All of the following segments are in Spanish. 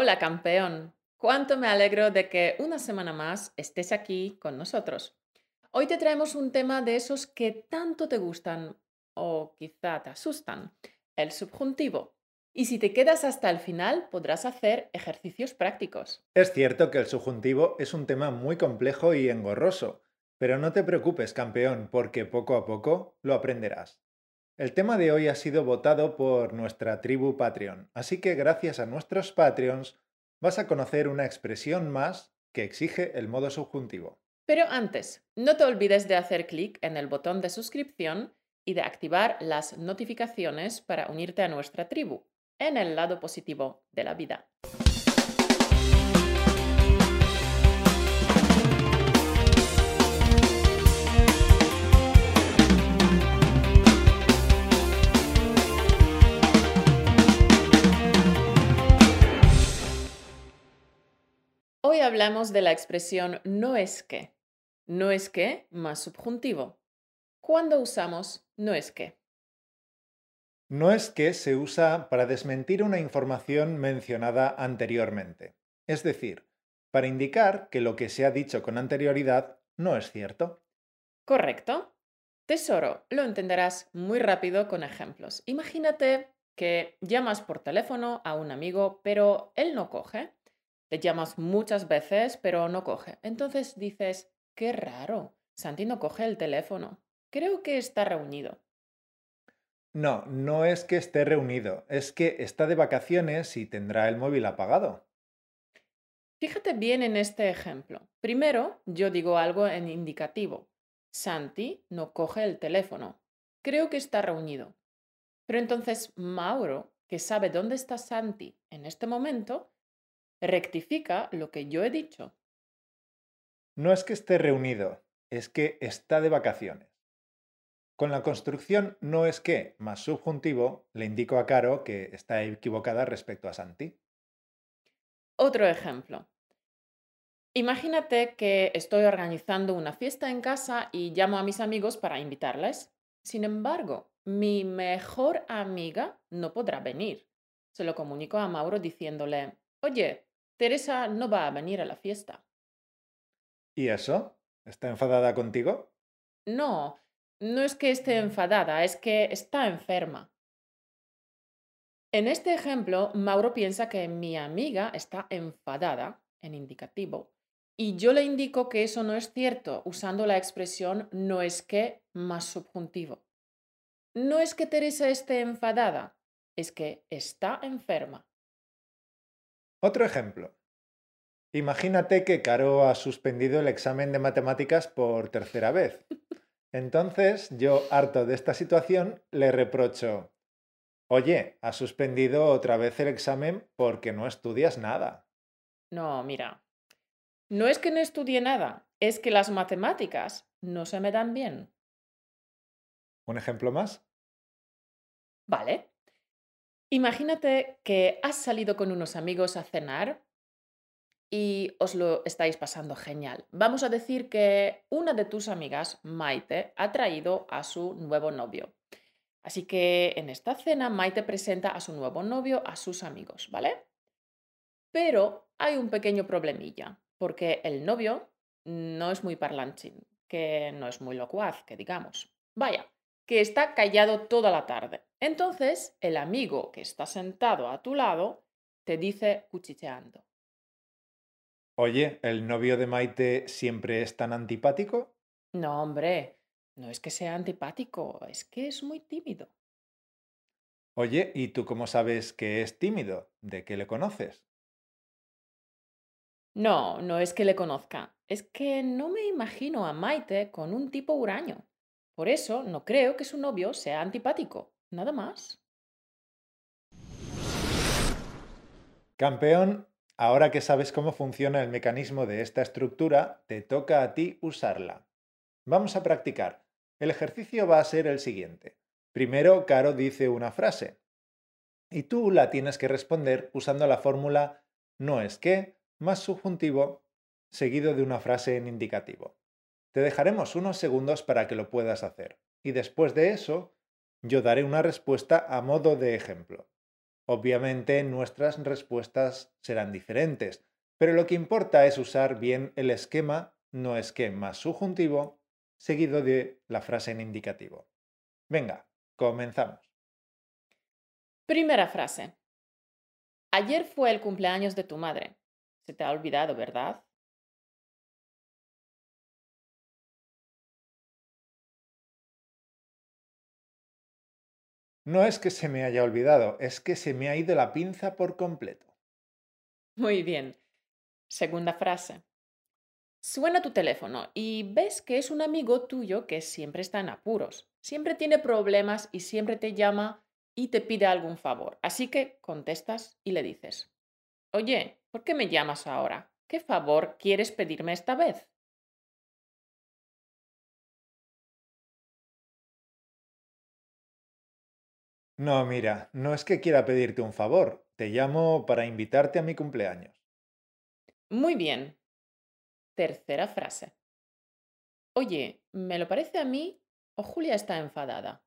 Hola campeón, cuánto me alegro de que una semana más estés aquí con nosotros. Hoy te traemos un tema de esos que tanto te gustan o quizá te asustan, el subjuntivo. Y si te quedas hasta el final podrás hacer ejercicios prácticos. Es cierto que el subjuntivo es un tema muy complejo y engorroso, pero no te preocupes campeón porque poco a poco lo aprenderás. El tema de hoy ha sido votado por nuestra tribu Patreon, así que gracias a nuestros Patreons vas a conocer una expresión más que exige el modo subjuntivo. Pero antes, no te olvides de hacer clic en el botón de suscripción y de activar las notificaciones para unirte a nuestra tribu en el lado positivo de la vida. Hoy hablamos de la expresión no es que. No es que más subjuntivo. ¿Cuándo usamos no es que? No es que se usa para desmentir una información mencionada anteriormente. Es decir, para indicar que lo que se ha dicho con anterioridad no es cierto. Correcto. Tesoro, lo entenderás muy rápido con ejemplos. Imagínate que llamas por teléfono a un amigo, pero él no coge. Le llamas muchas veces, pero no coge. Entonces dices, qué raro, Santi no coge el teléfono. Creo que está reunido. No, no es que esté reunido, es que está de vacaciones y tendrá el móvil apagado. Fíjate bien en este ejemplo. Primero, yo digo algo en indicativo. Santi no coge el teléfono. Creo que está reunido. Pero entonces Mauro, que sabe dónde está Santi en este momento, rectifica lo que yo he dicho. No es que esté reunido, es que está de vacaciones. Con la construcción no es que más subjuntivo, le indico a Caro que está equivocada respecto a Santi. Otro ejemplo. Imagínate que estoy organizando una fiesta en casa y llamo a mis amigos para invitarles. Sin embargo, mi mejor amiga no podrá venir. Se lo comunico a Mauro diciéndole, oye, Teresa no va a venir a la fiesta. ¿Y eso? ¿Está enfadada contigo? No, no es que esté enfadada, es que está enferma. En este ejemplo, Mauro piensa que mi amiga está enfadada, en indicativo, y yo le indico que eso no es cierto usando la expresión no es que más subjuntivo. No es que Teresa esté enfadada, es que está enferma. Otro ejemplo. Imagínate que Caro ha suspendido el examen de matemáticas por tercera vez. Entonces, yo, harto de esta situación, le reprocho, oye, has suspendido otra vez el examen porque no estudias nada. No, mira, no es que no estudie nada, es que las matemáticas no se me dan bien. ¿Un ejemplo más? Vale. Imagínate que has salido con unos amigos a cenar y os lo estáis pasando genial. Vamos a decir que una de tus amigas, Maite, ha traído a su nuevo novio. Así que en esta cena Maite presenta a su nuevo novio a sus amigos, ¿vale? Pero hay un pequeño problemilla, porque el novio no es muy parlanchín, que no es muy locuaz, que digamos. Vaya, que está callado toda la tarde. Entonces, el amigo que está sentado a tu lado te dice cuchicheando. Oye, ¿el novio de Maite siempre es tan antipático? No, hombre, no es que sea antipático, es que es muy tímido. Oye, ¿y tú cómo sabes que es tímido? ¿De qué le conoces? No, no es que le conozca, es que no me imagino a Maite con un tipo huraño. Por eso no creo que su novio sea antipático, nada más. Campeón, ahora que sabes cómo funciona el mecanismo de esta estructura, te toca a ti usarla. Vamos a practicar. El ejercicio va a ser el siguiente. Primero, Caro dice una frase y tú la tienes que responder usando la fórmula no es que más subjuntivo seguido de una frase en indicativo. Te dejaremos unos segundos para que lo puedas hacer y después de eso yo daré una respuesta a modo de ejemplo. Obviamente nuestras respuestas serán diferentes, pero lo que importa es usar bien el esquema no es que más subjuntivo seguido de la frase en indicativo. Venga, comenzamos. Primera frase. Ayer fue el cumpleaños de tu madre. Se te ha olvidado, ¿verdad? No es que se me haya olvidado, es que se me ha ido la pinza por completo. Muy bien. Segunda frase. Suena tu teléfono y ves que es un amigo tuyo que siempre está en apuros, siempre tiene problemas y siempre te llama y te pide algún favor. Así que contestas y le dices, oye, ¿por qué me llamas ahora? ¿Qué favor quieres pedirme esta vez? No, mira, no es que quiera pedirte un favor, te llamo para invitarte a mi cumpleaños. Muy bien. Tercera frase. Oye, ¿me lo parece a mí o Julia está enfadada?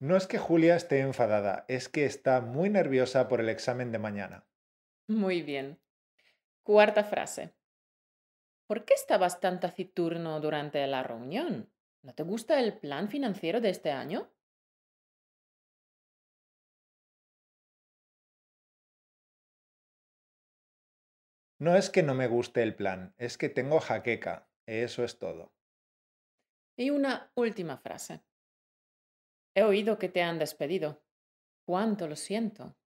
No es que Julia esté enfadada, es que está muy nerviosa por el examen de mañana. Muy bien. Cuarta frase. ¿Por qué estabas tan taciturno durante la reunión? ¿No te gusta el plan financiero de este año? No es que no me guste el plan, es que tengo jaqueca. Eso es todo. Y una última frase. He oído que te han despedido. Cuánto lo siento.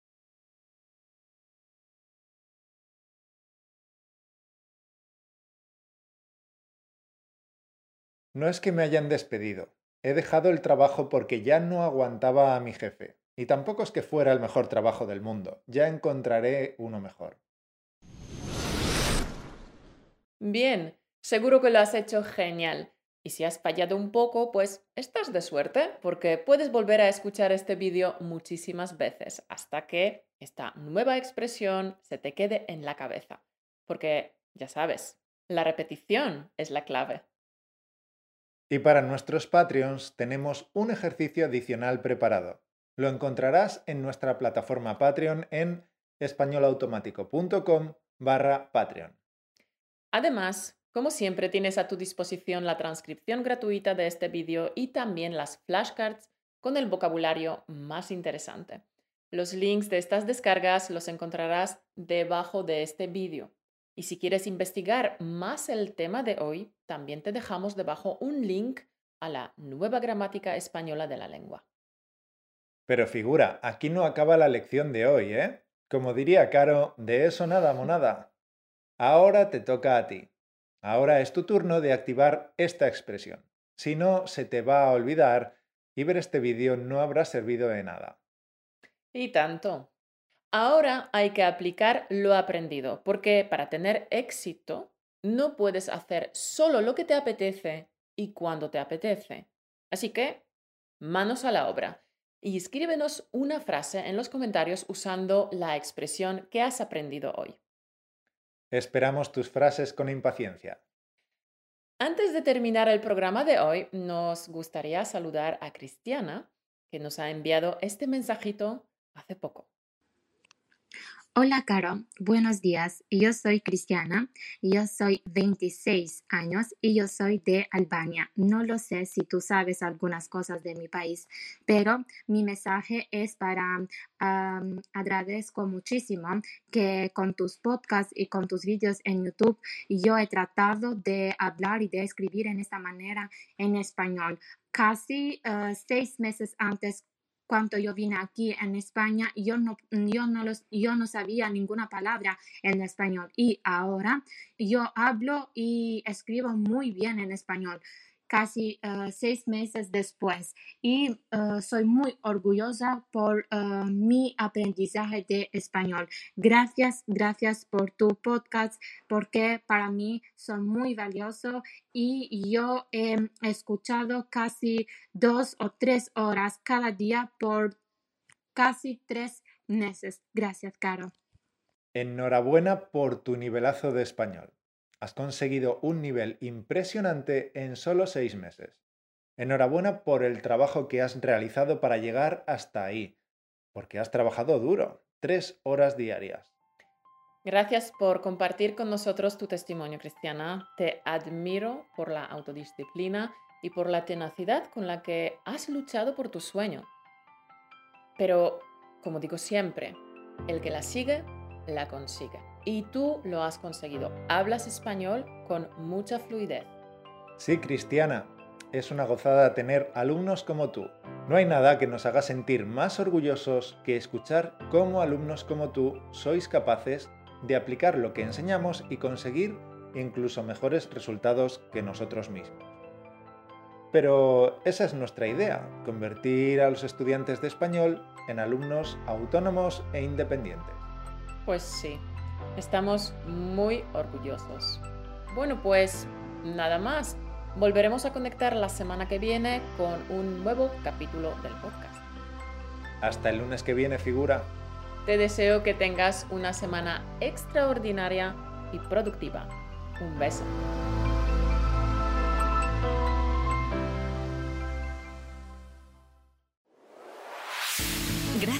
No es que me hayan despedido. He dejado el trabajo porque ya no aguantaba a mi jefe. Y tampoco es que fuera el mejor trabajo del mundo. Ya encontraré uno mejor. Bien, seguro que lo has hecho genial. Y si has fallado un poco, pues estás de suerte, porque puedes volver a escuchar este vídeo muchísimas veces hasta que esta nueva expresión se te quede en la cabeza. Porque, ya sabes, la repetición es la clave. Y para nuestros Patreons tenemos un ejercicio adicional preparado. Lo encontrarás en nuestra plataforma Patreon en españolautomático.com barra Patreon. Además, como siempre, tienes a tu disposición la transcripción gratuita de este vídeo y también las flashcards con el vocabulario más interesante. Los links de estas descargas los encontrarás debajo de este vídeo. Y si quieres investigar más el tema de hoy, también te dejamos debajo un link a la nueva gramática española de la lengua. Pero figura, aquí no acaba la lección de hoy, ¿eh? Como diría Caro, de eso nada, monada. Ahora te toca a ti. Ahora es tu turno de activar esta expresión. Si no, se te va a olvidar y ver este vídeo no habrá servido de nada. Y tanto. Ahora hay que aplicar lo aprendido, porque para tener éxito no puedes hacer solo lo que te apetece y cuando te apetece. Así que, manos a la obra y escríbenos una frase en los comentarios usando la expresión que has aprendido hoy. Esperamos tus frases con impaciencia. Antes de terminar el programa de hoy, nos gustaría saludar a Cristiana, que nos ha enviado este mensajito hace poco. Hola, Caro. Buenos días. Yo soy Cristiana. Yo soy 26 años y yo soy de Albania. No lo sé si tú sabes algunas cosas de mi país, pero mi mensaje es para agradezco muchísimo que con tus podcasts y con tus vídeos en YouTube yo he tratado de hablar y de escribir en esta manera en español. Casi eh, seis meses antes cuando yo vine aquí en España, yo no, yo, no los, yo no sabía ninguna palabra en español. Y ahora yo hablo y escribo muy bien en español casi eh, seis meses después y eh, soy muy orgullosa por eh, mi aprendizaje de español. Gracias, gracias por tu podcast porque para mí son muy valiosos y yo he escuchado casi dos o tres horas cada día por casi tres meses. Gracias, Caro. Enhorabuena por tu nivelazo de español. Has conseguido un nivel impresionante en solo seis meses. Enhorabuena por el trabajo que has realizado para llegar hasta ahí, porque has trabajado duro, tres horas diarias. Gracias por compartir con nosotros tu testimonio, Cristiana. Te admiro por la autodisciplina y por la tenacidad con la que has luchado por tu sueño. Pero, como digo siempre, el que la sigue, la consigue. Y tú lo has conseguido. Hablas español con mucha fluidez. Sí, Cristiana, es una gozada tener alumnos como tú. No hay nada que nos haga sentir más orgullosos que escuchar cómo alumnos como tú sois capaces de aplicar lo que enseñamos y conseguir incluso mejores resultados que nosotros mismos. Pero esa es nuestra idea, convertir a los estudiantes de español en alumnos autónomos e independientes. Pues sí, estamos muy orgullosos. Bueno, pues nada más. Volveremos a conectar la semana que viene con un nuevo capítulo del podcast. Hasta el lunes que viene, figura. Te deseo que tengas una semana extraordinaria y productiva. Un beso.